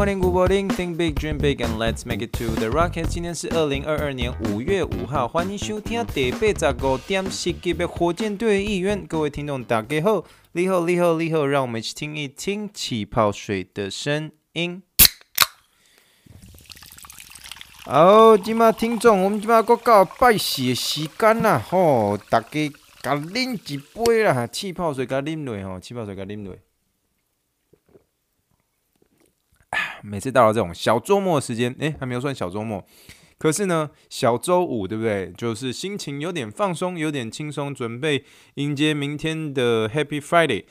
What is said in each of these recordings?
Morning, good morning. Think big, dream big, and let's make it to the rocket. 今天是二零二二年五月五号，欢迎收听第八十五点十集的火箭队预言。各位听众，大家好，你好，你好，你好，让我们一起听一听气泡水的声音。好，今麦听众，我们今麦国告拜喜的时间啦，吼，大家甲啉一杯啦，气泡水甲啉落吼，气泡水甲啉落。每次到了这种小周末的时间，诶，还没有算小周末，可是呢，小周五，对不对？就是心情有点放松，有点轻松，准备迎接明天的 Happy Friday。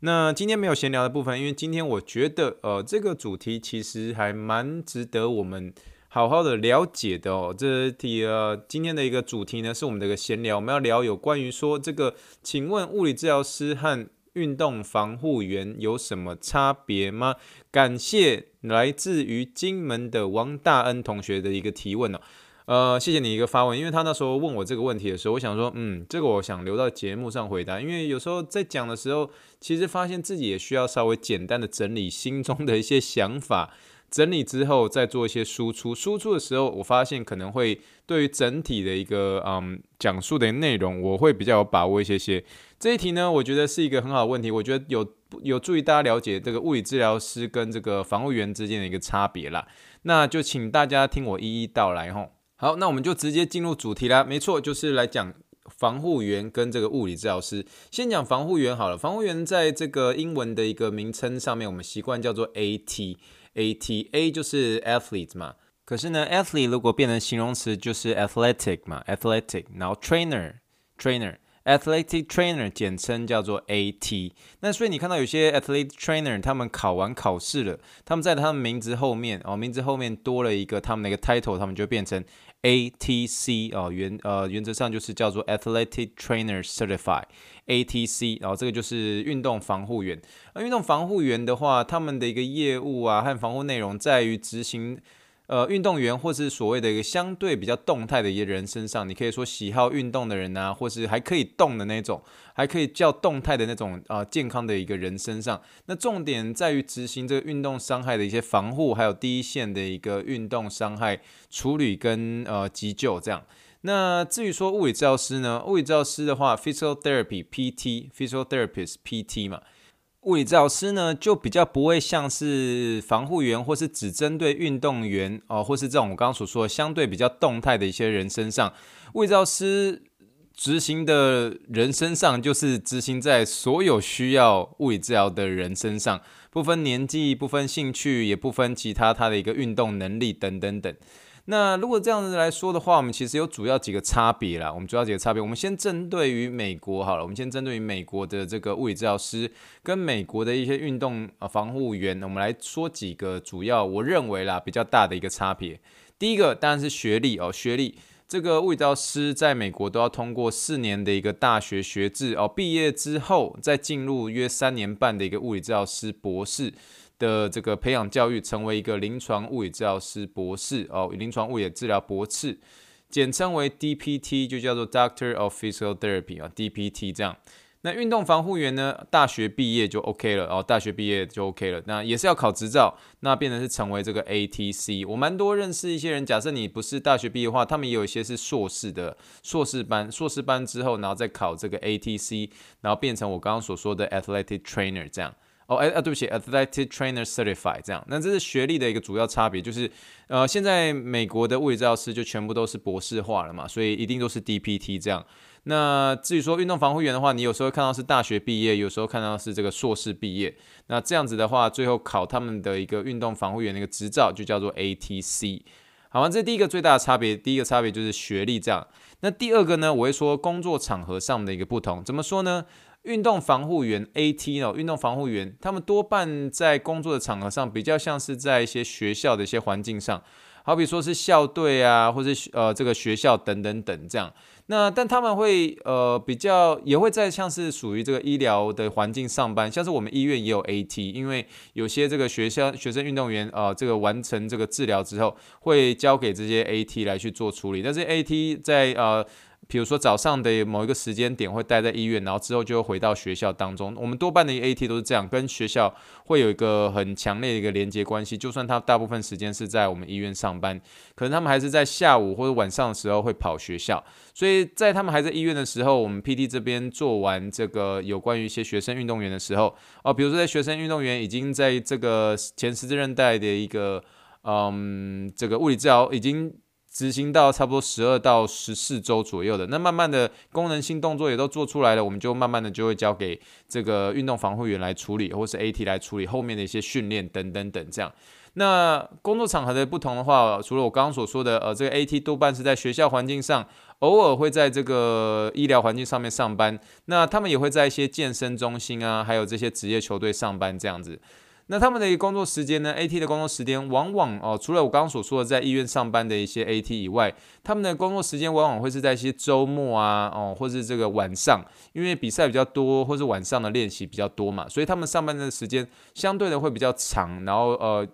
那今天没有闲聊的部分，因为今天我觉得，呃，这个主题其实还蛮值得我们好好的了解的哦。这题呃，今天的一个主题呢，是我们的一个闲聊，我们要聊有关于说这个，请问物理治疗师和运动防护员有什么差别吗？感谢来自于金门的王大恩同学的一个提问哦，呃，谢谢你一个发问，因为他那时候问我这个问题的时候，我想说，嗯，这个我想留到节目上回答，因为有时候在讲的时候，其实发现自己也需要稍微简单的整理心中的一些想法。整理之后再做一些输出，输出的时候我发现可能会对于整体的一个嗯讲述的内容，我会比较有把握一些些。这一题呢，我觉得是一个很好的问题，我觉得有有助于大家了解这个物理治疗师跟这个防护员之间的一个差别啦。那就请大家听我一一道来吼。好，那我们就直接进入主题啦。没错，就是来讲防护员跟这个物理治疗师。先讲防护员好了，防护员在这个英文的一个名称上面，我们习惯叫做 AT。A T A 就是 athlete 嘛，可是呢，athlete 如果变成形容词就是 athletic 嘛，athletic，然后 trainer trainer，athletic trainer 简称叫做 A T。那所以你看到有些 athlete trainer 他们考完考试了，他们在他们名字后面哦，名字后面多了一个他们的一个 title，他们就变成 A T C 哦，原呃原则上就是叫做 athletic trainer certified。ATC，然后这个就是运动防护员。那运动防护员的话，他们的一个业务啊和防护内容在于执行呃运动员或是所谓的一个相对比较动态的一些人身上。你可以说喜好运动的人啊，或是还可以动的那种，还可以叫动态的那种啊、健康的一个人身上。那重点在于执行这个运动伤害的一些防护，还有第一线的一个运动伤害处理跟呃急救这样。那至于说物理治疗师呢？物理治疗师的话，physical therapy PT，physical therapist PT 嘛。物理治疗师呢，就比较不会像是防护员，或是只针对运动员哦，或是这种我刚刚所说的相对比较动态的一些人身上。物理治疗师执行的人身上，就是执行在所有需要物理治疗的人身上，不分年纪，不分兴趣，也不分其他他的一个运动能力等等等。那如果这样子来说的话，我们其实有主要几个差别啦。我们主要几个差别，我们先针对于美国好了。我们先针对于美国的这个物理治疗师跟美国的一些运动啊防护员，我们来说几个主要我认为啦比较大的一个差别。第一个当然是学历哦，学历这个物理治疗师在美国都要通过四年的一个大学学制哦，毕业之后再进入约三年半的一个物理治疗师博士。的这个培养教育，成为一个临床物理治疗师博士哦，临床物理治疗博士，简称为 DPT，就叫做 Doctor of Physical Therapy 啊，DPT 这样。那运动防护员呢，大学毕业就 OK 了哦，大学毕业就 OK 了。那也是要考执照，那变成是成为这个 ATC。我蛮多认识一些人，假设你不是大学毕业的话，他们也有一些是硕士的硕士班，硕士班之后，然后再考这个 ATC，然后变成我刚刚所说的 Athletic Trainer 这样。哦，哎啊，对不起，Athletic Trainer Certified 这样，那这是学历的一个主要差别，就是呃，现在美国的物理治疗师就全部都是博士化了嘛，所以一定都是 DPT 这样。那至于说运动防护员的话，你有时候看到是大学毕业，有时候看到是这个硕士毕业，那这样子的话，最后考他们的一个运动防护员的一个执照就叫做 ATC。好，这第一个最大的差别，第一个差别就是学历这样。那第二个呢，我会说工作场合上的一个不同，怎么说呢？运动防护员 AT 哦，运动防护员，他们多半在工作的场合上比较像是在一些学校的一些环境上，好比说是校队啊，或者呃这个学校等等等这样。那但他们会呃比较也会在像是属于这个医疗的环境上班，像是我们医院也有 AT，因为有些这个学校学生运动员呃这个完成这个治疗之后，会交给这些 AT 来去做处理，但是 AT 在呃。比如说早上的某一个时间点会待在医院，然后之后就会回到学校当中。我们多半的 AT 都是这样，跟学校会有一个很强烈的一个连接关系。就算他大部分时间是在我们医院上班，可能他们还是在下午或者晚上的时候会跑学校。所以在他们还在医院的时候，我们 PT 这边做完这个有关于一些学生运动员的时候，哦，比如说在学生运动员已经在这个前十字韧带的一个嗯这个物理治疗已经。执行到差不多十二到十四周左右的，那慢慢的功能性动作也都做出来了，我们就慢慢的就会交给这个运动防护员来处理，或是 AT 来处理后面的一些训练等等等这样。那工作场合的不同的话，除了我刚刚所说的，呃，这个 AT 多半是在学校环境上，偶尔会在这个医疗环境上面上班，那他们也会在一些健身中心啊，还有这些职业球队上班这样子。那他们的一个工作时间呢？AT 的工作时间往往哦，除了我刚刚所说的在医院上班的一些 AT 以外，他们的工作时间往往会是在一些周末啊，哦，或是这个晚上，因为比赛比较多，或是晚上的练习比较多嘛，所以他们上班的时间相对的会比较长，然后呃，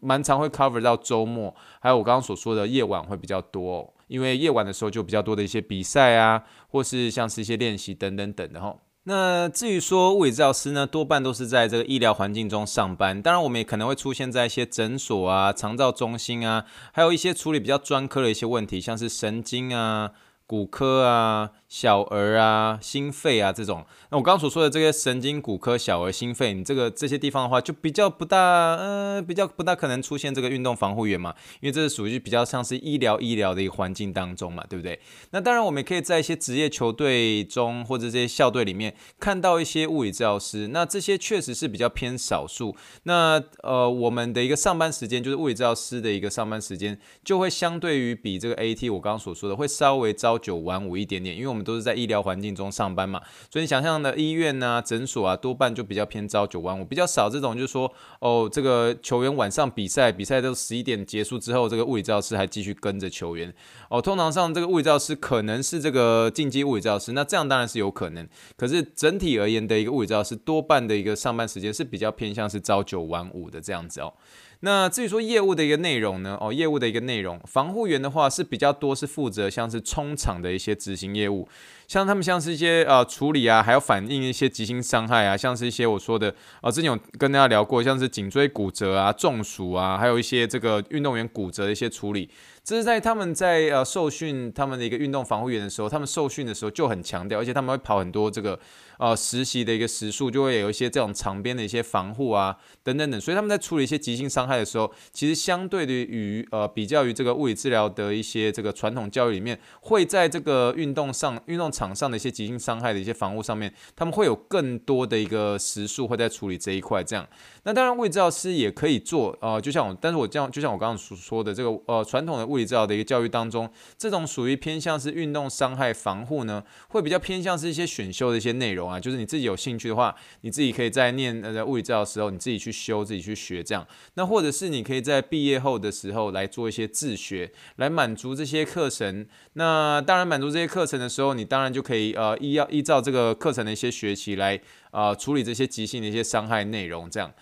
蛮常会 cover 到周末，还有我刚刚所说的夜晚会比较多，因为夜晚的时候就比较多的一些比赛啊，或是像是一些练习等等等的哈。那至于说物理治疗师呢，多半都是在这个医疗环境中上班。当然，我们也可能会出现在一些诊所啊、长照中心啊，还有一些处理比较专科的一些问题，像是神经啊。骨科啊、小儿啊、心肺啊这种，那我刚刚所说的这些神经、骨科、小儿、心肺，你这个这些地方的话，就比较不大，呃，比较不大可能出现这个运动防护员嘛，因为这是属于比较像是医疗医疗的一个环境当中嘛，对不对？那当然，我们也可以在一些职业球队中或者这些校队里面看到一些物理治疗师，那这些确实是比较偏少数。那呃，我们的一个上班时间，就是物理治疗师的一个上班时间，就会相对于比这个 AT 我刚刚所说的会稍微招九晚五一点点，因为我们都是在医疗环境中上班嘛，所以你想象的医院啊、诊所啊，多半就比较偏朝九晚五，比较少这种就是说，哦，这个球员晚上比赛，比赛都十一点结束之后，这个物理治疗师还继续跟着球员。哦，通常上这个物理治疗师可能是这个竞技物理治疗师，那这样当然是有可能。可是整体而言的一个物理治疗师，多半的一个上班时间是比较偏向是朝九晚五的这样子哦。那至于说业务的一个内容呢？哦，业务的一个内容，防护员的话是比较多，是负责像是冲场的一些执行业务。像他们像是一些呃处理啊，还有反映一些急性伤害啊，像是一些我说的啊、之前有跟大家聊过，像是颈椎骨折啊、中暑啊，还有一些这个运动员骨折的一些处理，这是在他们在呃受训他们的一个运动防护员的时候，他们受训的时候就很强调，而且他们会跑很多这个呃实习的一个时数，就会有一些这种长边的一些防护啊等等等，所以他们在处理一些急性伤害的时候，其实相对的于呃比较于这个物理治疗的一些这个传统教育里面，会在这个运动上运动。场上的一些急性伤害的一些防护上面，他们会有更多的一个时数会在处理这一块。这样，那当然物理治疗师也可以做，呃，就像我，但是我这样，就像我刚刚所说的这个，呃，传统的物理治疗的一个教育当中，这种属于偏向是运动伤害防护呢，会比较偏向是一些选修的一些内容啊，就是你自己有兴趣的话，你自己可以在念呃物理治疗的时候，你自己去修，自己去学这样。那或者是你可以在毕业后的时候来做一些自学，来满足这些课程。那当然满足这些课程的时候，你当然。就可以呃依要依照这个课程的一些学习来呃处理这些急性的一些伤害内容这样。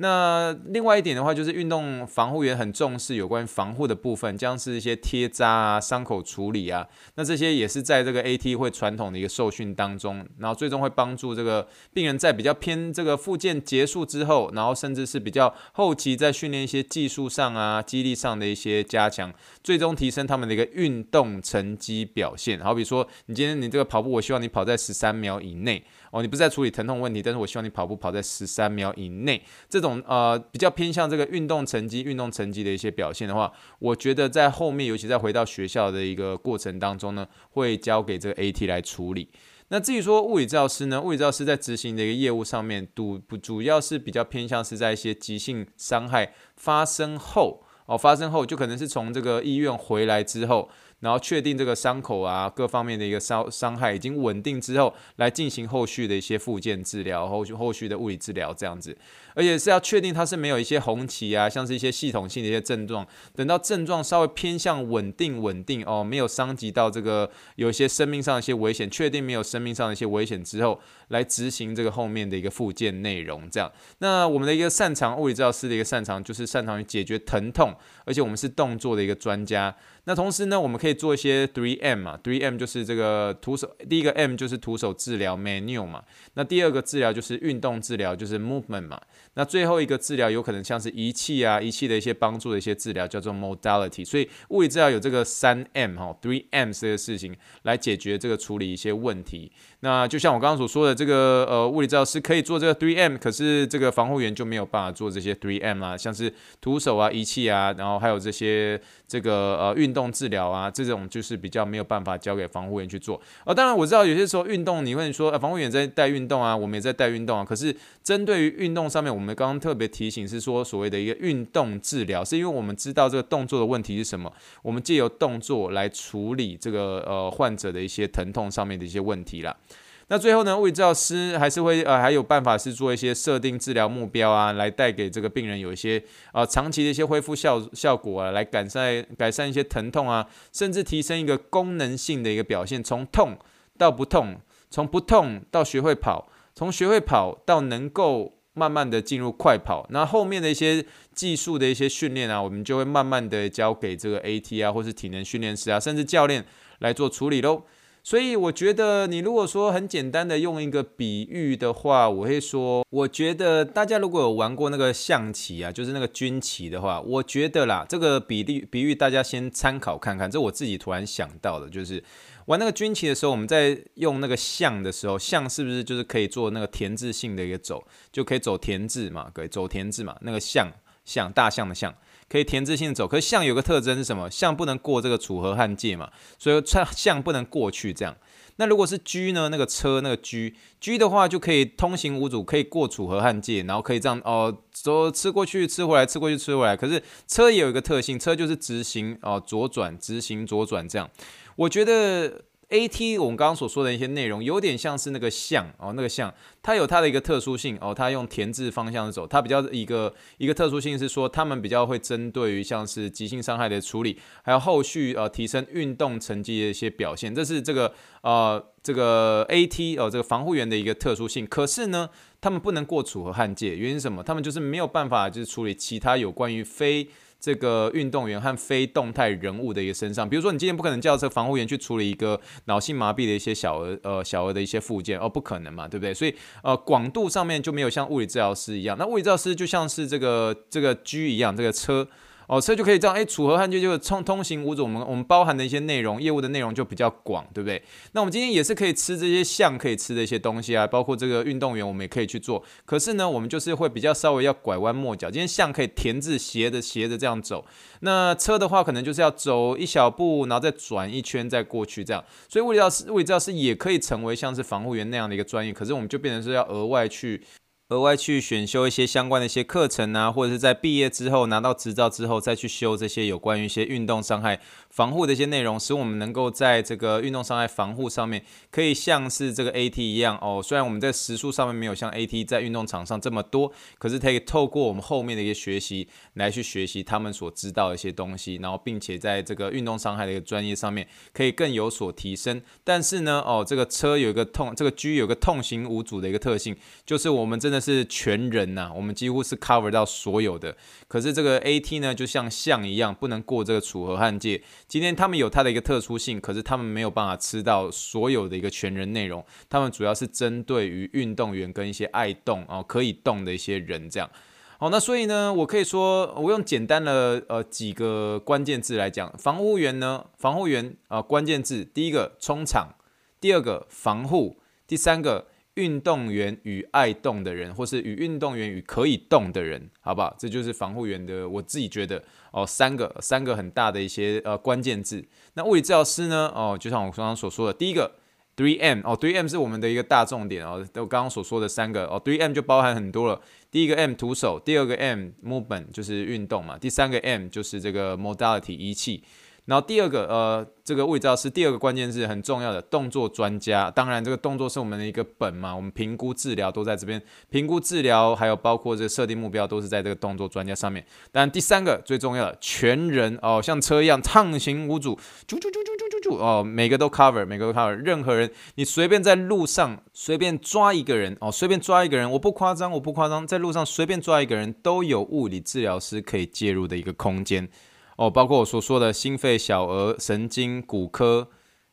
那另外一点的话，就是运动防护员很重视有关防护的部分，像是一些贴扎啊、伤口处理啊，那这些也是在这个 AT 会传统的一个受训当中，然后最终会帮助这个病人在比较偏这个复健结束之后，然后甚至是比较后期在训练一些技术上啊、肌力上的一些加强，最终提升他们的一个运动成绩表现。好比说，你今天你这个跑步，我希望你跑在十三秒以内。哦，你不是在处理疼痛问题，但是我希望你跑步跑在十三秒以内，这种呃比较偏向这个运动成绩、运动成绩的一些表现的话，我觉得在后面，尤其在回到学校的一个过程当中呢，会交给这个 AT 来处理。那至于说物理治疗师呢，物理治疗师在执行的一个业务上面，主主要是比较偏向是在一些急性伤害发生后。哦，发生后就可能是从这个医院回来之后，然后确定这个伤口啊各方面的一个伤伤害已经稳定之后，来进行后续的一些复健治疗，后续后续的物理治疗这样子，而且是要确定它是没有一些红旗啊，像是一些系统性的一些症状，等到症状稍微偏向稳定稳定哦，没有伤及到这个有一些生命上的一些危险，确定没有生命上的一些危险之后，来执行这个后面的一个复健内容这样。那我们的一个擅长物理治疗师的一个擅长就是擅长于解决疼痛，而且我们是动作的一个专家。那同时呢，我们可以做一些 three M 嘛，three M 就是这个徒手，第一个 M 就是徒手治疗 m a n u 嘛，那第二个治疗就是运动治疗，就是 movement 嘛，那最后一个治疗有可能像是仪器啊，仪器的一些帮助的一些治疗叫做 modality，所以物理治疗有这个三 M 哈，three M 这个事情来解决这个处理一些问题。那就像我刚刚所说的，这个呃物理治疗师可以做这个 three M，可是这个防护员就没有办法做这些 three M 啊，像是徒手啊、仪器啊，然后还有这些这个呃运动。治疗啊，这种就是比较没有办法交给防护员去做。哦，当然我知道有些时候运动，你会说，呃，防护员在带运动啊，我们也在带运动啊。可是针对于运动上面，我们我们刚刚特别提醒是说，所谓的一个运动治疗，是因为我们知道这个动作的问题是什么，我们借由动作来处理这个呃患者的一些疼痛上面的一些问题啦。那最后呢，物理治疗师还是会呃还有办法是做一些设定治疗目标啊，来带给这个病人有一些呃长期的一些恢复效效果啊，来改善改善一些疼痛啊，甚至提升一个功能性的一个表现，从痛到不痛，从不痛到学会跑，从学会跑到能够慢慢的进入快跑，那后面的一些技术的一些训练啊，我们就会慢慢的交给这个 AT 啊，或是体能训练师啊，甚至教练来做处理喽。所以我觉得，你如果说很简单的用一个比喻的话，我会说，我觉得大家如果有玩过那个象棋啊，就是那个军棋的话，我觉得啦，这个比例比喻大家先参考看看。这我自己突然想到的，就是玩那个军棋的时候，我们在用那个象的时候，象是不是就是可以做那个田字性的一个走，就可以走田字嘛，可以走田字嘛，那个象象大象的象。可以田字性走，可是象有个特征是什么？象不能过这个楚河汉界嘛，所以象不能过去这样。那如果是车呢？那个车那个车车的话就可以通行无阻，可以过楚河汉界，然后可以这样哦，走吃过去吃回来，吃过去吃回来。可是车也有一个特性，车就是直行哦，左转直行左转这样。我觉得。AT 我们刚刚所说的一些内容，有点像是那个像哦，那个像，它有它的一个特殊性哦，它用填字方向走，它比较一个一个特殊性是说，他们比较会针对于像是急性伤害的处理，还有后续呃提升运动成绩的一些表现，这是这个呃这个 AT 哦这个防护员的一个特殊性。可是呢，他们不能过楚河汉界，原因什么？他们就是没有办法就是处理其他有关于非。这个运动员和非动态人物的一个身上，比如说你今天不可能叫这个防护员去处理一个脑性麻痹的一些小儿呃小儿的一些附件哦，不可能嘛，对不对？所以呃广度上面就没有像物理治疗师一样，那物理治疗师就像是这个这个车一样，这个车。哦，所以就可以这样，哎，楚河汉界就是通通行无阻，我们我们包含的一些内容，业务的内容就比较广，对不对？那我们今天也是可以吃这些象可以吃的一些东西啊，包括这个运动员，我们也可以去做。可是呢，我们就是会比较稍微要拐弯抹角。今天象可以田字斜着斜着这样走，那车的话可能就是要走一小步，然后再转一圈再过去这样。所以物理教师物理教师也可以成为像是防护员那样的一个专业，可是我们就变成是要额外去。额外去选修一些相关的一些课程啊，或者是在毕业之后拿到执照之后再去修这些有关于一些运动伤害防护的一些内容，使我们能够在这个运动伤害防护上面可以像是这个 AT 一样哦。虽然我们在时速上面没有像 AT 在运动场上这么多，可是可以透过我们后面的一些学习来去学习他们所知道的一些东西，然后并且在这个运动伤害的一个专业上面可以更有所提升。但是呢，哦，这个车有一个痛，这个 G 有个痛行无阻的一个特性，就是我们真的。是全人呐、我们几乎是 cover 到所有的。可是这个 AT 呢，就像象一样，不能过这个楚河汉界。今天他们有它的一个特殊性，可是他们没有办法吃到所有的一个全人内容。他们主要是针对于运动员跟一些爱动哦可以动的一些人这样。好，那所以呢，我可以说，我用简单的呃几个关键字来讲，防护员呢，防护员啊、关键字第一个冲场，第二个防护，第三个。运动员与爱动的人，或是与运动员与可以动的人，好不好？这就是防护员的，我自己觉得哦，三个三个很大的一些呃关键字。那物理治疗师呢？哦，就像我刚刚所说的，第一个 three M 哦，three M 是我们的一个大重点哦。我刚刚所说的三个哦，three M 就包含很多了。第一个 M 徒手，第二个 M movement 就是运动嘛，第三个 M 就是这个 modality 仪器。然后第二个，呃，这个物理治疗师第二个关键是很重要的动作专家。当然，这个动作是我们的一个本嘛，我们评估治疗都在这边，评估治疗还有包括这设定目标都是在这个动作专家上面。但第三个最重要的，全人哦，像车一样畅行无阻，啾啾啾啾啾啾哦，每个都 cover，每个都 cover。任何人，你随便在路上随便抓一个人哦，随便抓一个人，我不夸张，我不夸张，在路上随便抓一个人都有物理治疗师可以介入的一个空间。哦，包括我所说的心肺、小儿、神经、骨科、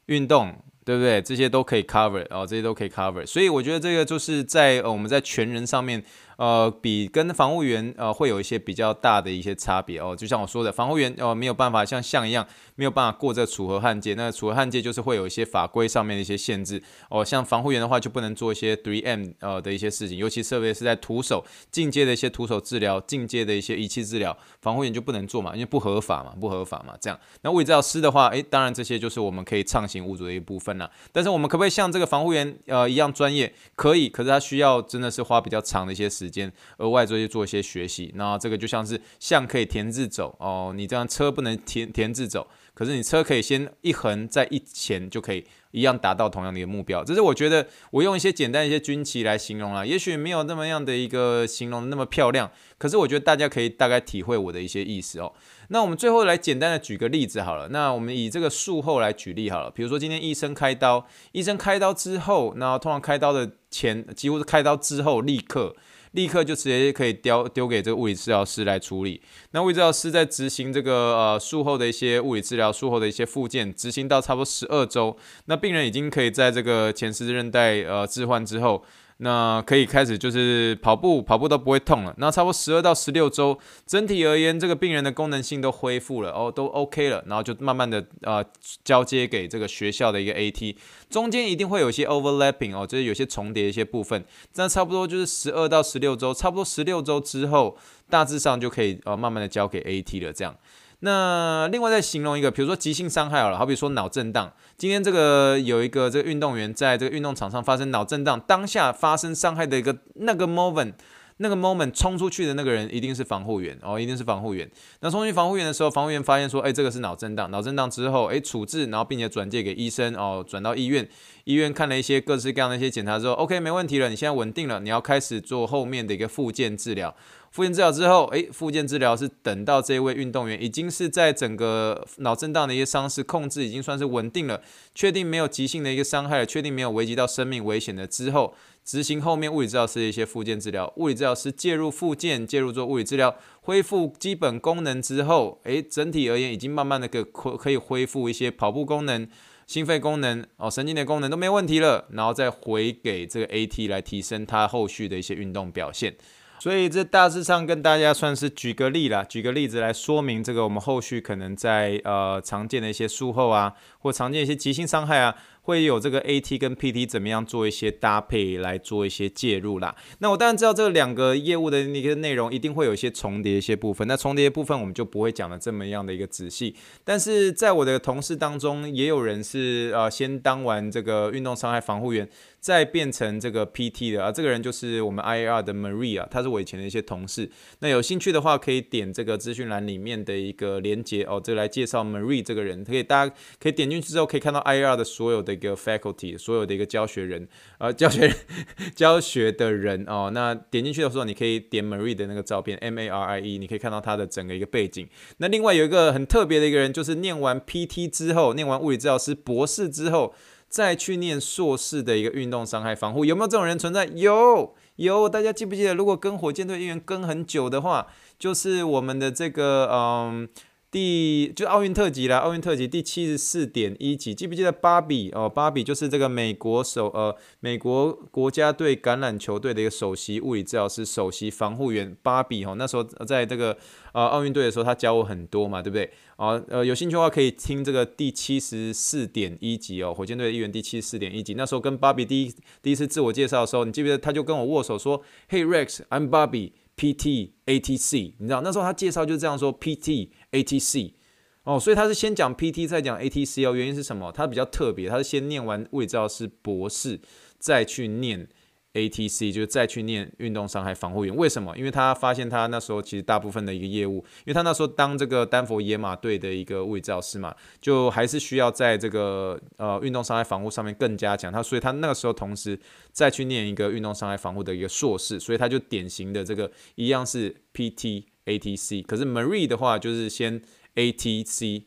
运动，对不对？这些都可以 cover，哦，这些都可以 cover。所以我觉得这个就是在呃我们在全人上面。呃，比跟防护员呃会有一些比较大的一些差别哦，就像我说的，防护员呃没有办法像象一样没有办法过这楚河汉界，那楚河汉界就是会有一些法规上面的一些限制哦，像防护员的话就不能做一些 3M 呃的一些事情，尤其特别是在徒手进阶的一些徒手治疗、进阶的一些仪器治疗，防护员就不能做嘛，因为不合法嘛，不合法嘛，这样。那物理治疗师的话，诶，当然这些就是我们可以畅行无阻的一部分啦。但是我们可不可以像这个防护员呃一样专业？可以，可是他需要真的是花比较长的一些时时间。额外做一些做一些学习，那这个就像是象可以田字走哦，你这样车不能田田字走，可是你车可以先一横再一前就可以一样达到同样的一个目标。这是我觉得我用一些简单一些军旗来形容啦，也许没有那么样的一个形容那么漂亮，可是我觉得大家可以大概体会我的一些意思哦。那我们最后来简单的举个例子好了，那我们以这个术后来举例好了，比如说今天医生开刀，医生开刀之后，那通常开刀的前几乎是开刀之后立刻。立刻就直接可以丢丢给这个物理治疗师来处理。那物理治疗师在执行这个呃术后的一些物理治疗，术后的一些复健，执行到差不多十二周，那病人已经可以在这个前十字韧带呃置换之后。那可以开始就是跑步，跑步都不会痛了。那差不多十二到十六周，整体而言，这个病人的功能性都恢复了，哦，都 OK 了。然后就慢慢的呃交接给这个学校的一个 AT，中间一定会有一些 overlapping 哦，就是有些重叠一些部分。那差不多就是十二到十六周，差不多十六周之后，大致上就可以呃慢慢的交给 AT 了，这样。那另外再形容一个，比如说急性伤害好了，好比说脑震荡。今天这个有一个这个运动员在这个运动场上发生脑震荡，当下发生伤害的一个那个 moment，那个 moment 冲出去的那个人一定是防护员哦，一定是防护员。那冲进防护员的时候，防护员发现说，哎，这个是脑震荡，脑震荡之后，哎，处置，然后并且转介给医生哦，转到医院，医院看了一些各式各样的一些检查之后，OK，没问题了，你现在稳定了，你要开始做后面的一个复健治疗。复健治疗之后，诶，复健治疗是等到这位运动员已经是在整个脑震荡的一些伤势控制已经算是稳定了，确定没有急性的一个伤害，确定没有危及到生命危险的之后，执行后面物理治疗师的一些复健治疗。物理治疗师介入复健，介入做物理治疗，恢复基本功能之后，诶，整体而言已经慢慢的可可以恢复一些跑步功能、心肺功能哦、神经的功能都没问题了，然后再回给这个 AT 来提升他后续的一些运动表现。所以这大致上跟大家算是举个例了，举个例子来说明这个我们后续可能在呃常见的一些术后啊，或常见一些急性伤害啊。会有这个 AT 跟 PT 怎么样做一些搭配来做一些介入啦。那我当然知道这两个业务的那个内容一定会有一些重叠一些部分，那重叠部分我们就不会讲的这么样的一个仔细。但是在我的同事当中，也有人是呃先当完这个运动伤害防护员，再变成这个 PT 的啊。这个人就是我们 IAR 的 Maria，他是我以前的一些同事。那有兴趣的话，可以点这个资讯栏里面的一个连接哦，这来介绍 Maria 这个人，可以大家可以点进去之后可以看到 IAR 的所有的。一个 faculty 所有的一个教学人，呃，教学 教学的人哦，那点进去的时候，你可以点 Marie 的那个照片，M A R I E，你可以看到他的整个一个背景。那另外有一个很特别的一个人，就是念完 PT 之后，念完物理治疗师博士之后，再去念硕士的一个运动伤害防护，有没有这种人存在？有，有。大家记不记得，如果跟火箭队队员跟很久的话，就是我们的这个嗯。第就奥运特辑啦，奥运特辑第七十四点一集，记不记得芭比哦？芭比就是这个美国首呃美国国家队橄榄球队的一个首席物理治疗师、首席防护员芭比哦。那时候在这个呃奥运队的时候，他教我很多嘛，对不对？啊呃有兴趣的话可以听这个第七十四点一集哦，火箭队的一员第七十四点一集。那时候跟芭比第一第一次自我介绍的时候，你记不记得他就跟我握手说：“Hey Rex，I'm Barbie。” PT ATC，你知道那时候他介绍就这样说 PT ATC 哦，所以他是先讲 PT 再讲 ATC 哦，原因是什么？他比较特别，他是先念完物理治疗师博士，再去念 ATC，就是再去念运动伤害防护员。为什么？因为他发现他那时候其实大部分的一个业务，因为他那时候当这个丹佛野马队的一个物理治疗师嘛，就还是需要在这个呃运动伤害防护上面更加强。他所以他那个时候同时再去念一个运动伤害防护的一个硕士，所以他就典型的这个一样是 PT ATC，可是 Marie 的话就是先 ATC。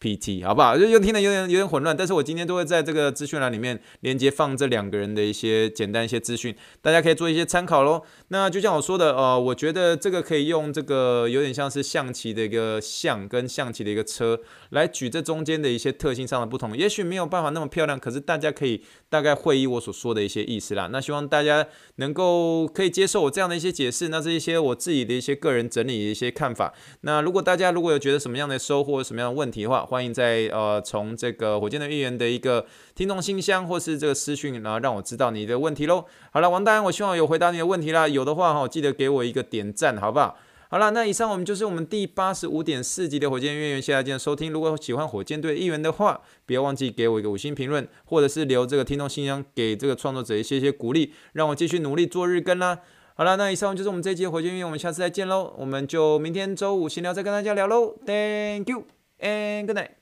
PT 好不好？就又听得有点有点混乱，但是我今天都会在这个资讯栏里面连接放这两个人的一些简单一些资讯，大家可以做一些参考喽。那就像我说的，呃，我觉得这个可以用这个有点像是象棋的一个象跟象棋的一个车来举这中间的一些特性上的不同，也许没有办法那么漂亮，可是大家可以大概会意我所说的一些意思啦。那希望大家能够可以接受我这样的一些解释，那这一些我自己的一些个人整理的一些看法。那如果大家如果有觉得什么样的收获、什么样的问题的话，欢迎在呃从这个火箭的预言的一个听众信箱或是这个私讯，然后让我知道你的问题喽。好了，王大安，我希望有回答你的问题啦。有的话哈，记得给我一个点赞，好不好？好了，那以上我们就是我们第八十五点四集的火箭预言，谢谢大家收听。如果喜欢火箭队预言的话，不要忘记给我一个五星评论，或者是留这个听众信箱给这个创作者一些些鼓励，让我继续努力做日更啦。好了，那以上就是我们这一集的火箭预言，我们下次再见喽。我们就明天周五闲聊再跟大家聊喽。Thank you and good night.